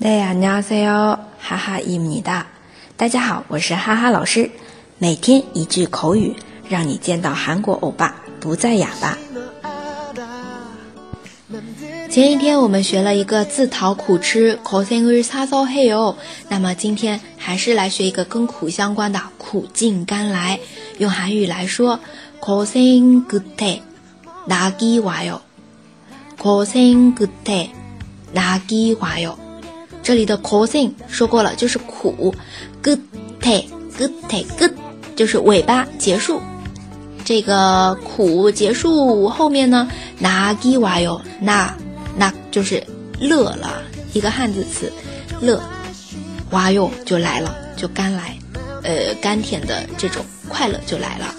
네 안녕하세요. 하하입니다. 大家好，我是哈哈老师。每天一句口语，让你见到韩国欧巴不再哑巴。前一天我们学了一个自讨苦吃，고생을사서해 요。 那么今天还是来学一个跟苦相关的，苦尽甘来。用韩语来说，고생끝에낙이와 요。 고생끝에낙이와 요。 这里的 causing 说过了就是苦 good day good day good 就是尾巴结束这个苦结束后面呢 nagiwaiyou 那那就是乐了一个汉字词乐哇 yo 就来了就甘来呃甘甜的这种快乐就来了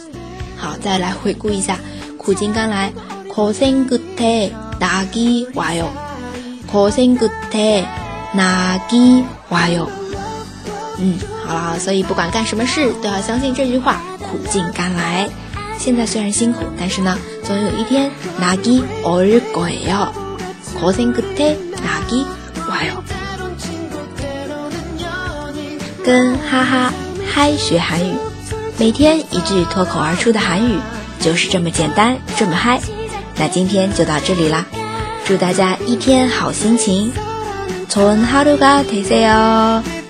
好再来回顾一下苦尽甘来 causing good daydawgiyou causing good day 哪基哇哟，嗯，好了，所以不管干什么事都要相信这句话，苦尽甘来。现在虽然辛苦，但是呢，总有一天哪基올鬼哟，고생끝에나기와 요。 跟哈哈嗨学韩语，每天一句脱口而出的韩语，就是这么简单，这么嗨。那今天就到这里啦，祝大家一天好心情。 좋은 하루가 되세요.